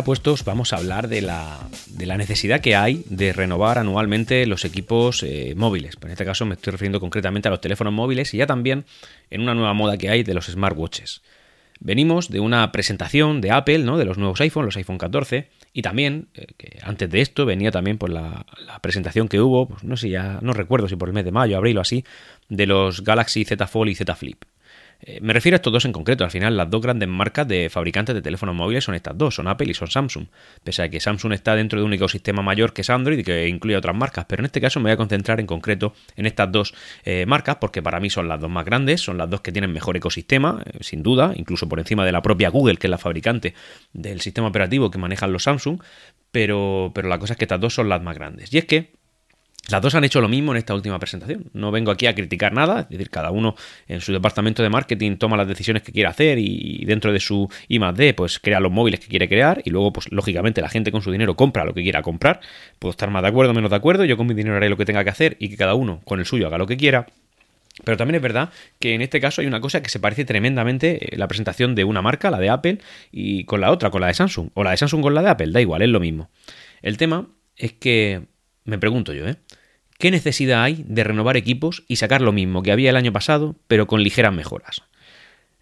Apuestos vamos a hablar de la, de la, necesidad que hay de renovar anualmente los equipos eh, móviles. En este caso me estoy refiriendo concretamente a los teléfonos móviles y ya también en una nueva moda que hay de los smartwatches. Venimos de una presentación de Apple, ¿no? De los nuevos iPhone, los iPhone 14, y también, eh, que antes de esto venía también por la, la, presentación que hubo, pues no sé, ya no recuerdo si por el mes de mayo, abril o así, de los Galaxy Z Fold y Z Flip. Eh, me refiero a estos dos en concreto. Al final, las dos grandes marcas de fabricantes de teléfonos móviles son estas dos, son Apple y son Samsung. Pese a que Samsung está dentro de un ecosistema mayor que es Android y que incluye otras marcas. Pero en este caso me voy a concentrar en concreto en estas dos eh, marcas porque para mí son las dos más grandes, son las dos que tienen mejor ecosistema, eh, sin duda, incluso por encima de la propia Google, que es la fabricante del sistema operativo que manejan los Samsung. Pero, pero la cosa es que estas dos son las más grandes. Y es que las dos han hecho lo mismo en esta última presentación. No vengo aquí a criticar nada, es decir, cada uno en su departamento de marketing toma las decisiones que quiere hacer y dentro de su I D, pues crea los móviles que quiere crear y luego, pues lógicamente, la gente con su dinero compra lo que quiera comprar. Puedo estar más de acuerdo o menos de acuerdo, yo con mi dinero haré lo que tenga que hacer y que cada uno con el suyo haga lo que quiera. Pero también es verdad que en este caso hay una cosa que se parece tremendamente eh, la presentación de una marca, la de Apple, y con la otra, con la de Samsung, o la de Samsung con la de Apple, da igual, es lo mismo. El tema es que me pregunto yo, ¿eh? ¿Qué necesidad hay de renovar equipos y sacar lo mismo que había el año pasado, pero con ligeras mejoras?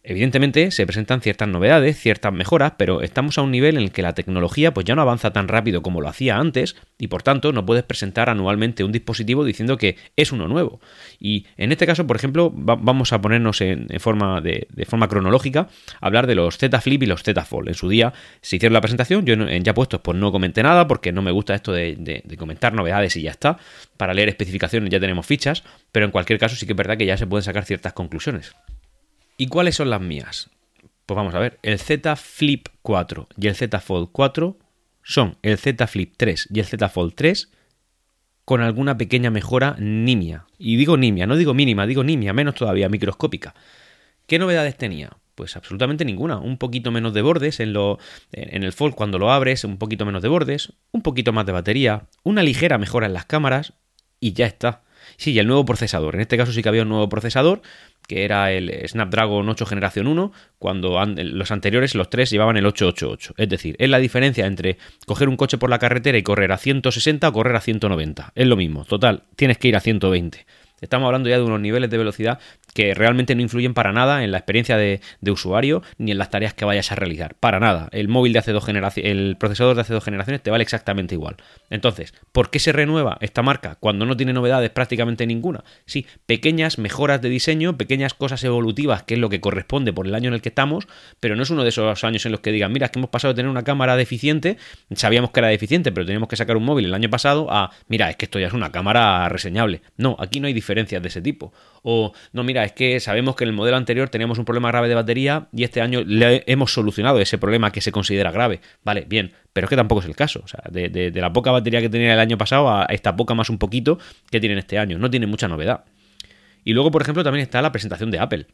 Evidentemente se presentan ciertas novedades, ciertas mejoras, pero estamos a un nivel en el que la tecnología pues ya no avanza tan rápido como lo hacía antes y por tanto no puedes presentar anualmente un dispositivo diciendo que es uno nuevo. Y en este caso, por ejemplo, vamos a ponernos en, forma de, forma cronológica a hablar de los Z Flip y los Z Fold. En su día se hicieron la presentación, yo en ya puestos pues no comenté nada porque no me gusta esto de, de comentar novedades y ya está. Para leer especificaciones ya tenemos fichas, pero en cualquier caso sí que es verdad que ya se pueden sacar ciertas conclusiones. ¿Y cuáles son las mías? Pues vamos a ver, el Z Flip 4 y el Z Fold 4 son el Z Flip 3 y el Z Fold 3 con alguna pequeña mejora nimia. Y digo nimia, no digo mínima, digo nimia, menos todavía, microscópica. ¿Qué novedades tenía? Pues absolutamente ninguna. Un poquito menos de bordes en, lo, en el Fold cuando lo abres, un poquito menos de bordes, un poquito más de batería, una ligera mejora en las cámaras y ya está. Sí, y el nuevo procesador. En este caso sí que había un nuevo procesador, que era el Snapdragon 8 generación 1, cuando los anteriores, los tres, llevaban el 888. Es decir, es la diferencia entre coger un coche por la carretera y correr a 160 o correr a 190. Es lo mismo. Total, tienes que ir a 120. Estamos hablando ya de unos niveles de velocidad que realmente no influyen para nada en la experiencia de, usuario ni en las tareas que vayas a realizar. Para nada. El móvil de hace dos generaciones, el procesador de hace dos generaciones te vale exactamente igual. Entonces, ¿por qué se renueva esta marca cuando no tiene novedades prácticamente ninguna? Sí, pequeñas mejoras de diseño, pequeñas cosas evolutivas, que es lo que corresponde por el año en el que estamos, pero no es uno de esos años en los que digan, mira, es que hemos pasado de tener una cámara deficiente, sabíamos que era deficiente, pero teníamos que sacar un móvil el año pasado, a, mira, es que esto ya es una cámara reseñable. No, aquí no hay diferencias de ese tipo. O, no, mira, es que sabemos que en el modelo anterior teníamos un problema grave de batería y este año le hemos solucionado ese problema que se considera grave. Vale, bien, pero es que tampoco es el caso. O sea, de, la poca batería que tenía el año pasado a esta poca más un poquito que tienen este año. No tiene mucha novedad. Y luego, por ejemplo, también está la presentación de Apple.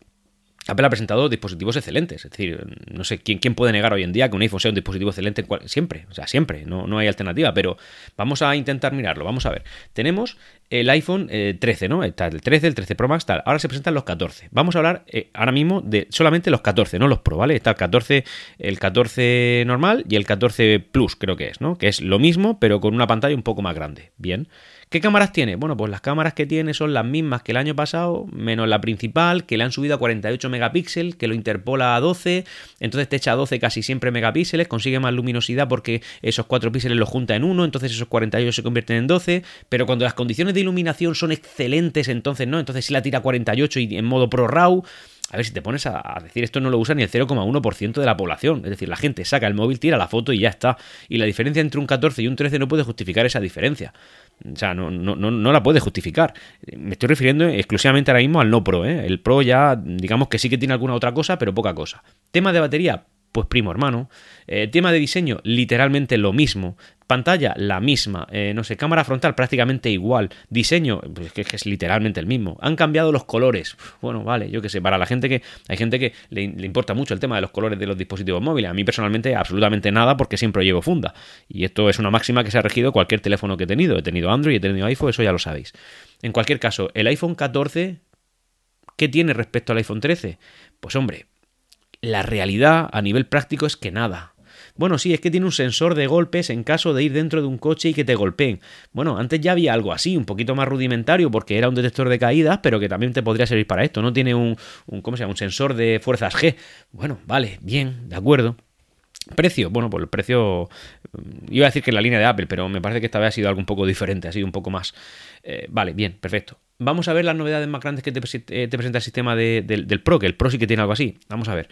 Apple ha presentado dispositivos excelentes. Es decir, no sé quién, quién puede negar hoy en día que un iPhone sea un dispositivo excelente siempre. O sea, siempre. No, no hay alternativa. Pero vamos a intentar mirarlo. Vamos a ver. Tenemos el iPhone 13, eh, ¿no? Está el 13, el 13 Pro Max, tal. Ahora se presentan los 14. Vamos a hablar eh, ahora mismo de solamente los 14, no los Pro, ¿vale? Está el 14, el 14 normal y el 14 Plus, creo que es, ¿no? Que es lo mismo, pero con una pantalla un poco más grande. Bien. ¿Qué cámaras tiene? Bueno, pues las cámaras que tiene son las mismas que el año pasado, menos la principal, que le han subido a 48 megapíxeles, que lo interpola a 12, entonces te echa a 12 casi siempre megapíxeles, consigue más luminosidad porque esos 4 píxeles los junta en uno, entonces esos 48 se convierten en 12, pero cuando las condiciones de iluminación son excelentes, entonces no, entonces si la tira a 48 y en modo Pro RAW, a ver, si te pones a, decir esto no lo usa ni el 0,1% de la población. Es decir, la gente saca el móvil, tira la foto y ya está. Y la diferencia entre un 14 y un 13 no puede justificar esa diferencia. O sea, no, no, no, la puede justificar. Me estoy refiriendo exclusivamente ahora mismo al no Pro. ¿eh? El Pro ya, digamos que sí que tiene alguna otra cosa, pero poca cosa. Tema de batería, pues primo hermano. Eh, tema de diseño, literalmente lo mismo. Pantalla, la misma. Eh, no sé, cámara frontal prácticamente igual. Diseño, pues que, es literalmente el mismo. Han cambiado los colores. Bueno, vale, yo qué sé, para la gente que... Hay gente que le, importa mucho el tema de los colores de los dispositivos móviles. A mí personalmente absolutamente nada porque siempre llevo funda. Y esto es una máxima que se ha regido cualquier teléfono que he tenido. He tenido Android, he tenido iPhone, eso ya lo sabéis. En cualquier caso, el iPhone 14, ¿qué tiene respecto al iPhone 13? Pues hombre, la realidad a nivel práctico es que nada. Bueno, sí, es que tiene un sensor de golpes en caso de ir dentro de un coche y que te golpeen. Bueno, antes ya había algo así, un poquito más rudimentario, porque era un detector de caídas, pero que también te podría servir para esto. No tiene un, ¿cómo? Un sensor de fuerzas G. Bueno, vale, bien, de acuerdo. Precio, bueno, pues el precio. mm, Iba a decir que en la línea de Apple, pero me parece que esta vez ha sido algo un poco diferente, ha sido un poco más. eh, vale, bien, perfecto. Vamos a ver las novedades más grandes que te, eh, presenta el sistema de- del, del Pro, que el Pro sí que tiene algo así. Vamos a ver.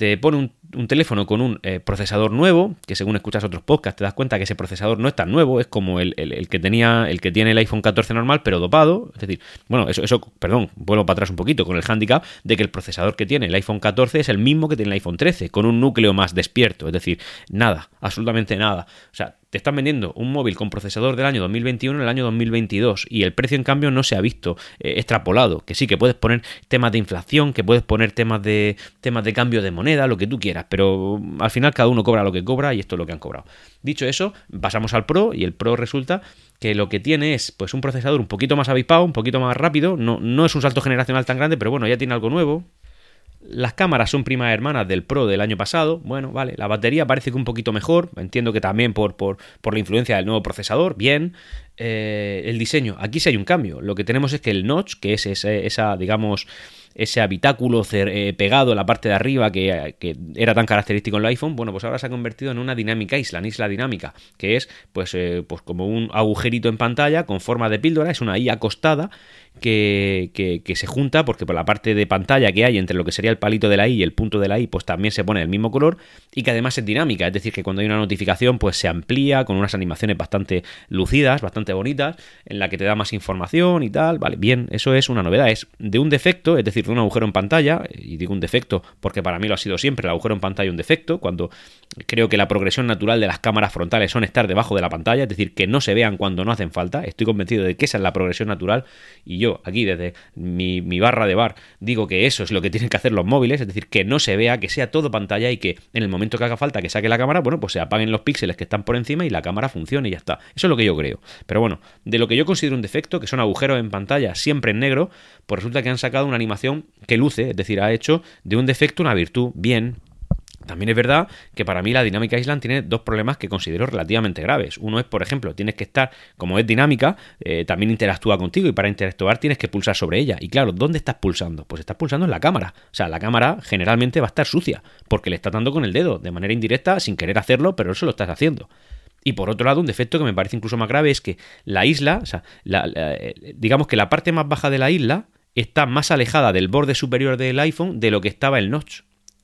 Te pone un, teléfono con un eh, procesador nuevo, que según escuchas otros podcasts te das cuenta que ese procesador no es tan nuevo, es como el, el- el que tenía, el que tiene el iPhone 14 normal, pero dopado. Es decir, bueno, eso, eso, perdón, vuelvo para atrás un poquito, con el handicap de que el procesador que tiene el iPhone 14 es el mismo que tiene el iPhone 13, con un núcleo más despierto. Es decir, nada, absolutamente nada. O sea, te están vendiendo un móvil con procesador del año 2021 en el año 2022 y el precio en cambio no se ha visto eh, extrapolado, que sí que puedes poner temas de inflación, que puedes poner temas de temas de cambio de moneda, lo que tú quieras, pero mm, al final cada uno cobra lo que cobra y esto es lo que han cobrado. Dicho eso, pasamos al Pro y el Pro resulta que lo que tiene es pues un procesador un poquito más avispado, un poquito más rápido, no, no es un salto generacional tan grande, pero bueno, ya tiene algo nuevo, las cámaras son primas hermanas del Pro del año pasado. Bueno, vale. La batería parece que un poquito mejor. Entiendo que también por, por, por la influencia del nuevo procesador. Bien. Eh, el diseño. Aquí sí hay un cambio. Lo que tenemos es que el notch, que es ese- esa, digamos, ese habitáculo eh, pegado en la parte de arriba que, era tan característico en el iPhone, bueno, pues ahora se ha convertido en una Dynamic Island, isla dinámica, que es pues, eh, pues como un agujerito en pantalla con forma de píldora, es una I acostada que, que, que se junta porque por la parte de pantalla que hay entre lo que sería el palito de la I y el punto de la I, pues también se pone el mismo color y que además es dinámica, es decir, que cuando hay una notificación pues se amplía con unas animaciones bastante lucidas, bastante bonitas, en la que te da más información y tal, vale, bien, eso es una novedad, es de un defecto, es decir, de un agujero en pantalla, y digo un defecto porque para mí lo ha sido siempre, el agujero en pantalla un defecto, cuando creo que la progresión natural de las cámaras frontales son estar debajo de la pantalla, es decir, que no se vean cuando no hacen falta, estoy convencido de que esa es la progresión natural y yo aquí desde mi, mi barra de bar digo que eso es lo que tienen que hacer los móviles, es decir, que no se vea, que sea todo pantalla y que en el momento que haga falta que saque la cámara, bueno, pues se apaguen los píxeles que están por encima y la cámara funcione y ya está. Eso es lo que yo creo. Pero bueno, de lo que yo considero un defecto, que son agujeros en pantalla siempre en negro, pues resulta que han sacado una animación que luce, es decir, ha hecho de un defecto una virtud. Bien, también es verdad que para mí la Dynamic Island tiene dos problemas que considero relativamente graves. Uno es, por ejemplo, tienes que estar, como es dinámica, eh, también interactúa contigo y para interactuar tienes que pulsar sobre ella. Y claro, ¿dónde estás pulsando? Pues estás pulsando en la cámara. O sea, la cámara generalmente va a estar sucia porque le estás dando con el dedo de manera indirecta sin querer hacerlo, pero eso lo estás haciendo. Y por otro lado, un defecto que me parece incluso más grave es que la isla, o sea, eh, digamos que la parte más baja de la isla está más alejada del borde superior del iPhone de lo que estaba el notch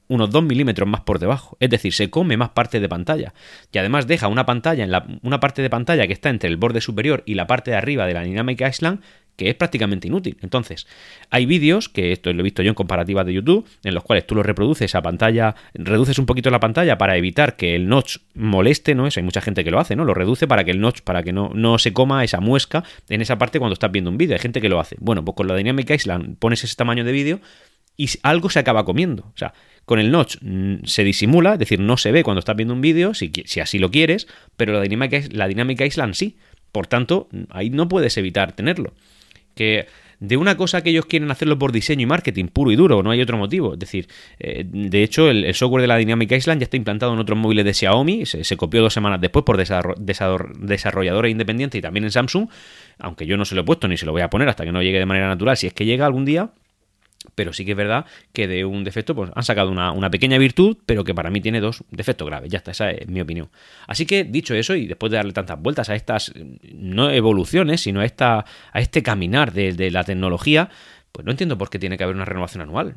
unos 2 milímetros más por debajo. Es decir, se come más parte de pantalla. Y además deja una pantalla una parte de pantalla que está entre el borde superior y la parte de arriba de la Dynamic Island que es prácticamente inútil. Entonces, hay vídeos, que esto lo he visto yo en comparativas de YouTube, en los cuales tú lo reproduces a pantalla, reduces un poquito la pantalla para evitar que el notch moleste, ¿no? Eso hay mucha gente que lo hace, ¿no? Lo reduce para que el notch, para que no, no se coma esa muesca en esa parte cuando estás viendo un vídeo. Hay gente que lo hace. Bueno, pues con la Dynamic Island pones ese tamaño de vídeo y algo se acaba comiendo. O sea, con el notch se disimula, es decir, no se ve cuando estás viendo un vídeo, si, si así lo quieres, pero la dinámica, la dinámica Island sí. Por tanto, ahí no puedes evitar tenerlo. Que de una cosa que ellos quieren hacerlo por diseño y marketing puro y duro, no hay otro motivo. Es decir, eh, de hecho, el, software de la Dynamic Island ya está implantado en otros móviles de Xiaomi, se, se copió dos semanas después por desarro- desarro- desarrolladores independientes y también en Samsung, aunque yo no se lo he puesto ni se lo voy a poner hasta que no llegue de manera natural, si es que llega algún día. Pero sí que es verdad que de un defecto pues, han sacado una, una pequeña virtud, pero que para mí tiene dos defectos graves. Ya está, esa es mi opinión. Así que, dicho eso, y después de darle tantas vueltas a estas, no evoluciones, sino a, esta, a este caminar de la tecnología, pues no entiendo por qué tiene que haber una renovación anual.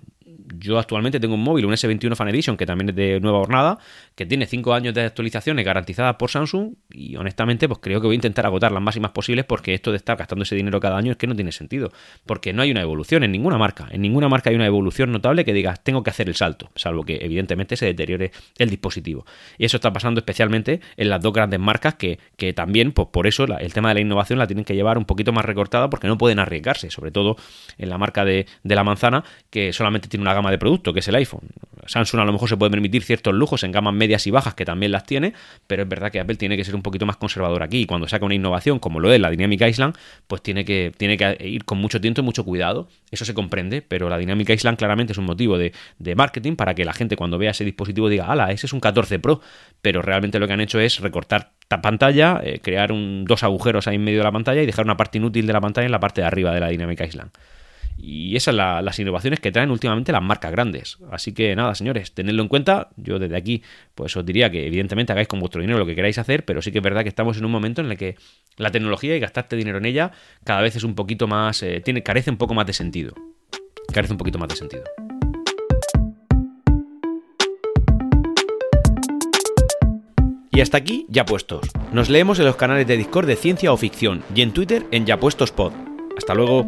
Yo actualmente tengo un móvil, un S21 Fan Edition, que también es de nueva jornada, que tiene 5 años de actualizaciones garantizadas por Samsung y honestamente pues creo que voy a intentar agotar las máximas posibles porque esto de estar gastando ese dinero cada año es que no tiene sentido, porque no hay una evolución en ninguna marca, en ninguna marca hay una evolución notable que digas tengo que hacer el salto, salvo que evidentemente se deteriore el dispositivo. Y eso está pasando especialmente en las dos grandes marcas que, que también, pues por eso el tema de la innovación la tienen que llevar un poquito más recortada porque no pueden arriesgarse, sobre todo en la marca de, de la manzana que solamente tiene una gama de producto, que es el iPhone. Samsung a lo mejor se puede permitir ciertos lujos en gamas medias y bajas, que también las tiene, pero es verdad que Apple tiene que ser un poquito más conservador aquí. Y cuando saca una innovación como lo es la Dynamic Island, pues tiene que, tiene que ir con mucho tiempo y mucho cuidado. Eso se comprende, pero la Dynamic Island claramente es un motivo de, de marketing para que la gente cuando vea ese dispositivo diga, ala, ese es un 14 Pro, pero realmente lo que han hecho es recortar pantalla, eh, crear un, dos agujeros ahí en medio de la pantalla y dejar una parte inútil de la pantalla en la parte de arriba de la Dynamic Island. Y esas son las innovaciones que traen últimamente las marcas grandes. Así que nada, señores, tenedlo en cuenta. Yo desde aquí, pues os diría que evidentemente hagáis con vuestro dinero lo que queráis hacer, pero sí que es verdad que estamos en un momento en el que la tecnología y gastarte dinero en ella cada vez es un poquito más. Eh, tiene, carece un poco más de sentido. Carece un poquito más de sentido. Y hasta aquí, ya puestos. Nos leemos en los canales de Discord de Ciencia o Ficción y en Twitter en Ya Puestos Pod. Hasta luego.